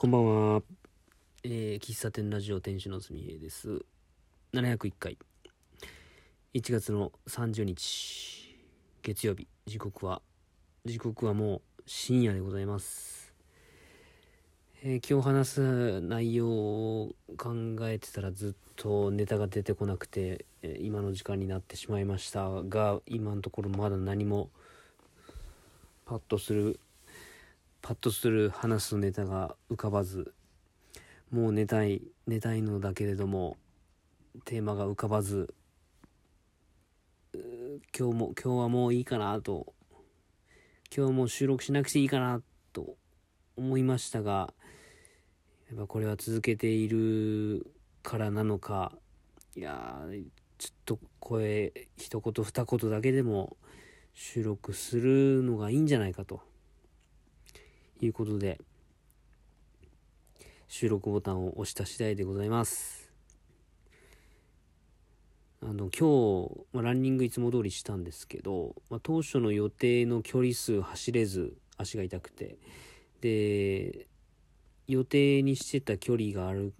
こんばんは。えー、喫茶店ラジオ店主のすみへいです。701回。1月の30日、月曜日。時刻は、時刻はもう深夜でございます。えー今日話す内容を考えてたらずっとネタが出てこなくて、え今の時間になってしまいましたが、今のところまだ何もパッとするパッとする話すネタが浮かばずもう寝たい寝たいのだけれどもテーマが浮かばず今日も今日はもういいかなと今日も収録しなくていいかなと思いましたがやっぱこれは続けているからなのかいやーちょっと声一言二言だけでも収録するのがいいんじゃないかと。いうことで、収録ボタンを押した次第でございます。あの、今日、まあ、ランニングいつも通りしたんですけど、まあ、当初の予定の距離数走れず、足が痛くて、で、予定にしてた距離がある、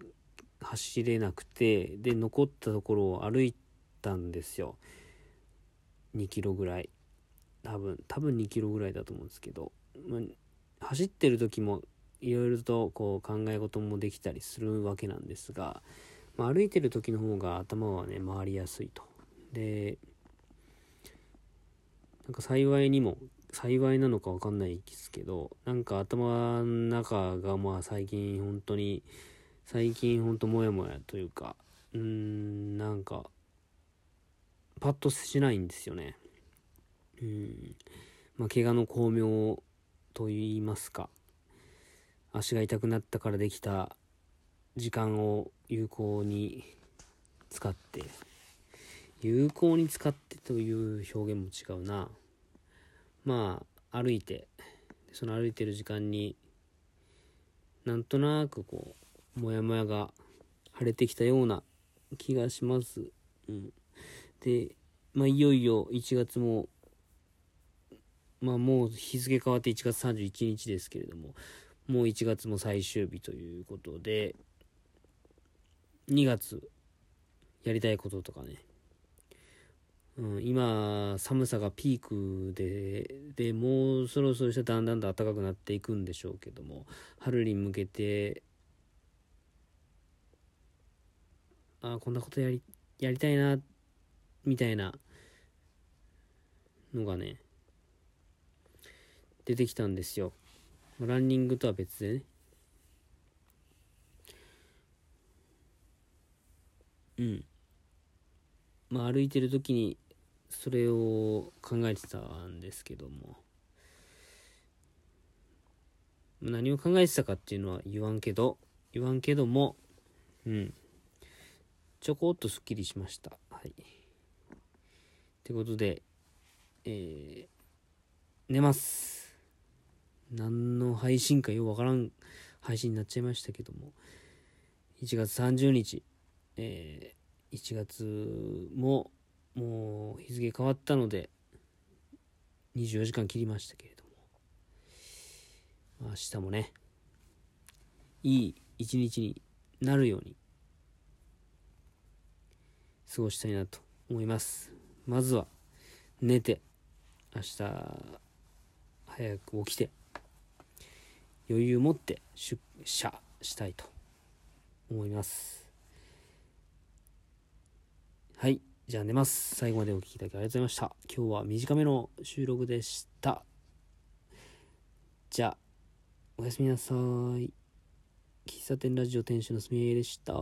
走れなくて、で、残ったところを歩いたんですよ。2キロぐらい。多分、多分2キロぐらいだと思うんですけど、まあ走ってる時もいろいろとこう考え事もできたりするわけなんですが、まあ、歩いてる時の方が頭はね回りやすいと。でなんか幸いにも幸いなのか分かんないですけどなんか頭の中がまあ最近本当に最近本当モヤモヤというかうーんなんかパッとしないんですよね。うんまあ怪我の巧妙と言いますか。足が痛くなったからできた時間を有効に使って有効に使ってという表現も違うな。まあ歩いてその歩いてる時間になんとなくこうモヤモヤが晴れてきたような気がします、うん、でまあいよいよ1月もまあもう日付変わって1月31日ですけれども、もう1月も最終日ということで、2月やりたいこととかね、うん、今寒さがピークで、で、もうそろそろしただんだんと暖かくなっていくんでしょうけども、春に向けて、ああこんなことやり、やりたいな、みたいなのがね、出てきたんですよ。ランニングとは別でね。うん。まあ歩いてる時にそれを考えてたんですけども。何を考えてたかっていうのは言わんけど、言わんけども、うん。ちょこっとすっきりしました。はい。ってことで、えー、寝ます。何の配信かようわからん配信になっちゃいましたけども。1月30日、えー、1月ももう日付変わったので24時間切りましたけれども、明日もねいい一日になるように過ごしたいなと思います。まずは寝て明日早く起きて余裕を持って出社したいと思います。はいじゃあ寝ます。最後までお聴きいただきありがとうございました。今日は短めの収録でした。じゃあおやすみなさい。喫茶店ラジオ店主のすみえでした。